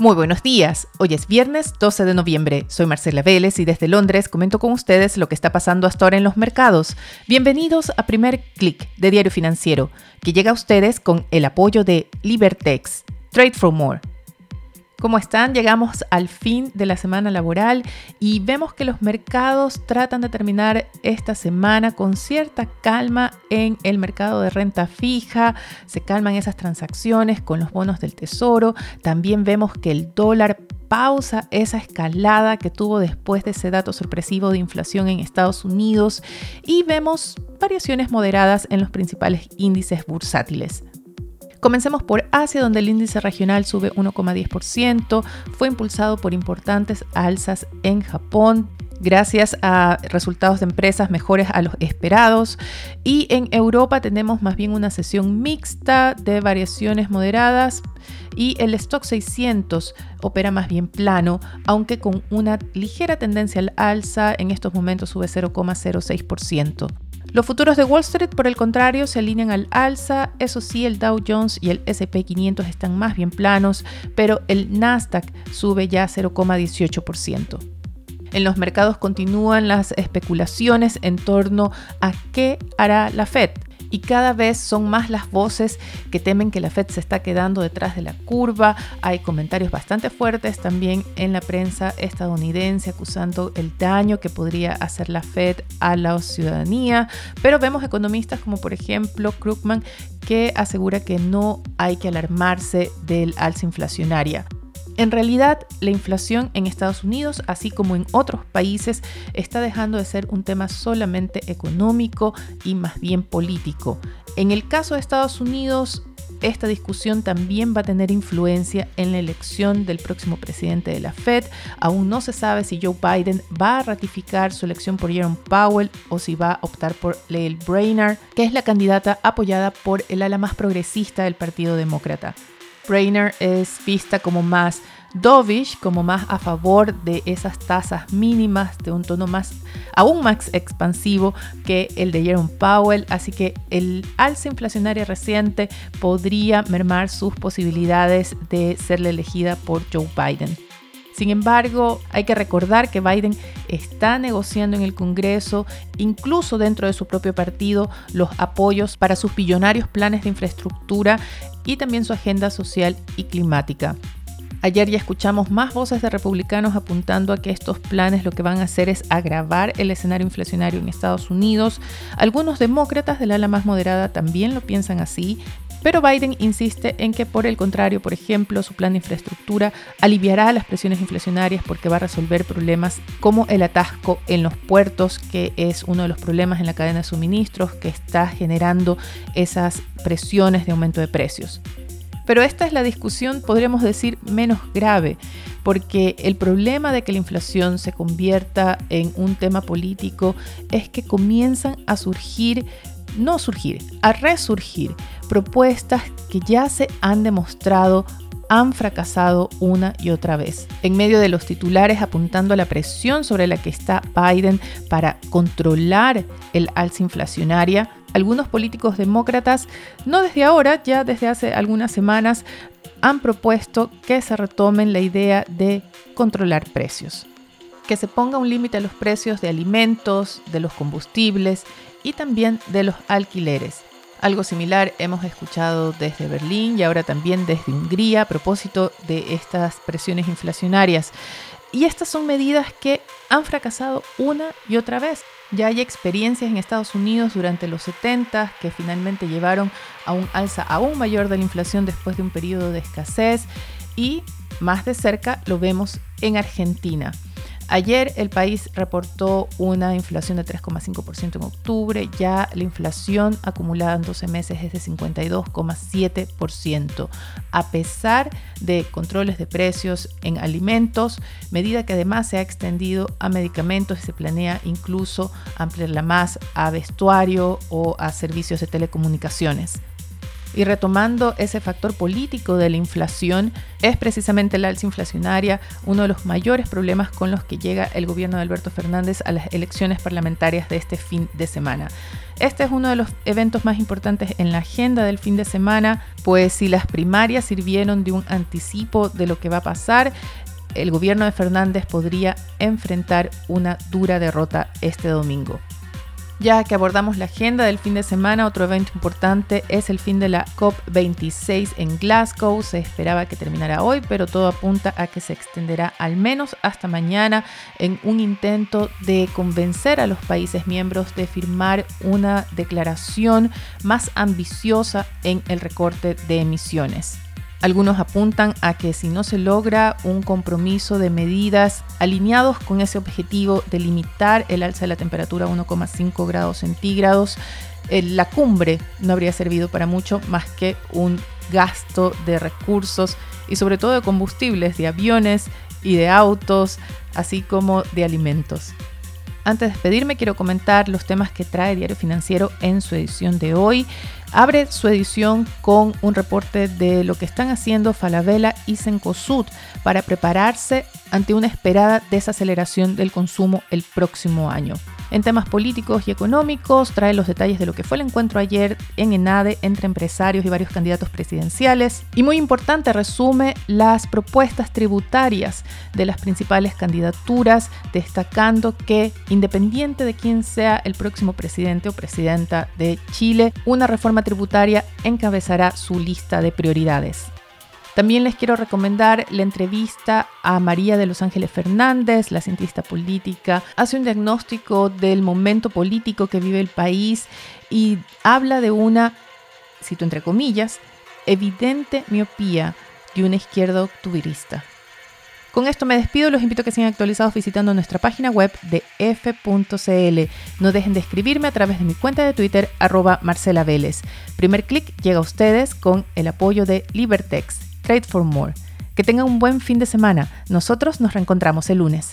Muy buenos días. Hoy es viernes 12 de noviembre. Soy Marcela Vélez y desde Londres comento con ustedes lo que está pasando hasta ahora en los mercados. Bienvenidos a Primer Click de Diario Financiero, que llega a ustedes con el apoyo de Libertex. Trade for More ¿Cómo están? Llegamos al fin de la semana laboral y vemos que los mercados tratan de terminar esta semana con cierta calma en el mercado de renta fija, se calman esas transacciones con los bonos del tesoro, también vemos que el dólar pausa esa escalada que tuvo después de ese dato sorpresivo de inflación en Estados Unidos y vemos variaciones moderadas en los principales índices bursátiles. Comencemos por Asia, donde el índice regional sube 1,10%. Fue impulsado por importantes alzas en Japón, gracias a resultados de empresas mejores a los esperados. Y en Europa tenemos más bien una sesión mixta de variaciones moderadas y el stock 600 opera más bien plano, aunque con una ligera tendencia al alza, en estos momentos sube 0,06%. Los futuros de Wall Street, por el contrario, se alinean al alza. Eso sí, el Dow Jones y el SP 500 están más bien planos, pero el Nasdaq sube ya 0,18%. En los mercados continúan las especulaciones en torno a qué hará la Fed y cada vez son más las voces que temen que la Fed se está quedando detrás de la curva. Hay comentarios bastante fuertes también en la prensa estadounidense acusando el daño que podría hacer la Fed a la ciudadanía, pero vemos economistas como por ejemplo Krugman que asegura que no hay que alarmarse del alza inflacionaria. En realidad, la inflación en Estados Unidos, así como en otros países, está dejando de ser un tema solamente económico y más bien político. En el caso de Estados Unidos, esta discusión también va a tener influencia en la elección del próximo presidente de la Fed. Aún no se sabe si Joe Biden va a ratificar su elección por Jerome Powell o si va a optar por Lael Brainerd, que es la candidata apoyada por el ala más progresista del Partido Demócrata. Brainer es vista como más dovish, como más a favor de esas tasas mínimas, de un tono más, aún más expansivo que el de Jerome Powell. Así que el alza inflacionaria reciente podría mermar sus posibilidades de ser elegida por Joe Biden. Sin embargo, hay que recordar que Biden está negociando en el Congreso, incluso dentro de su propio partido, los apoyos para sus billonarios planes de infraestructura y también su agenda social y climática. Ayer ya escuchamos más voces de republicanos apuntando a que estos planes lo que van a hacer es agravar el escenario inflacionario en Estados Unidos. Algunos demócratas del ala más moderada también lo piensan así, pero Biden insiste en que, por el contrario, por ejemplo, su plan de infraestructura aliviará las presiones inflacionarias porque va a resolver problemas como el atasco en los puertos, que es uno de los problemas en la cadena de suministros que está generando esas presiones de aumento de precios. Pero esta es la discusión, podríamos decir, menos grave, porque el problema de que la inflación se convierta en un tema político es que comienzan a surgir no surgir, a resurgir propuestas que ya se han demostrado han fracasado una y otra vez. En medio de los titulares apuntando a la presión sobre la que está Biden para controlar el alza inflacionaria, algunos políticos demócratas, no desde ahora, ya desde hace algunas semanas, han propuesto que se retomen la idea de controlar precios que se ponga un límite a los precios de alimentos, de los combustibles y también de los alquileres. Algo similar hemos escuchado desde Berlín y ahora también desde Hungría a propósito de estas presiones inflacionarias. Y estas son medidas que han fracasado una y otra vez. Ya hay experiencias en Estados Unidos durante los 70 que finalmente llevaron a un alza aún mayor de la inflación después de un periodo de escasez y más de cerca lo vemos en Argentina. Ayer el país reportó una inflación de 3,5% en octubre, ya la inflación acumulada en 12 meses es de 52,7%, a pesar de controles de precios en alimentos, medida que además se ha extendido a medicamentos y se planea incluso ampliarla más a vestuario o a servicios de telecomunicaciones. Y retomando ese factor político de la inflación, es precisamente la alza inflacionaria uno de los mayores problemas con los que llega el gobierno de Alberto Fernández a las elecciones parlamentarias de este fin de semana. Este es uno de los eventos más importantes en la agenda del fin de semana, pues si las primarias sirvieron de un anticipo de lo que va a pasar, el gobierno de Fernández podría enfrentar una dura derrota este domingo. Ya que abordamos la agenda del fin de semana, otro evento importante es el fin de la COP26 en Glasgow. Se esperaba que terminara hoy, pero todo apunta a que se extenderá al menos hasta mañana en un intento de convencer a los países miembros de firmar una declaración más ambiciosa en el recorte de emisiones. Algunos apuntan a que si no se logra un compromiso de medidas alineados con ese objetivo de limitar el alza de la temperatura a 1,5 grados centígrados, la cumbre no habría servido para mucho más que un gasto de recursos y sobre todo de combustibles, de aviones y de autos, así como de alimentos. Antes de despedirme, quiero comentar los temas que trae Diario Financiero en su edición de hoy. Abre su edición con un reporte de lo que están haciendo Falabella y Cencosud para prepararse ante una esperada desaceleración del consumo el próximo año. En temas políticos y económicos, trae los detalles de lo que fue el encuentro ayer en ENADE entre empresarios y varios candidatos presidenciales. Y muy importante, resume las propuestas tributarias de las principales candidaturas, destacando que independiente de quién sea el próximo presidente o presidenta de Chile, una tributaria encabezará su lista de prioridades. También les quiero recomendar la entrevista a María de Los Ángeles Fernández, la cientista política. Hace un diagnóstico del momento político que vive el país y habla de una, cito entre comillas, evidente miopía de una izquierda octubrista. Con esto me despido, los invito a que sean actualizados visitando nuestra página web de f.cl. No dejen de escribirme a través de mi cuenta de Twitter, arroba Marcela. Primer clic llega a ustedes con el apoyo de Libertex. Trade for More. Que tengan un buen fin de semana. Nosotros nos reencontramos el lunes.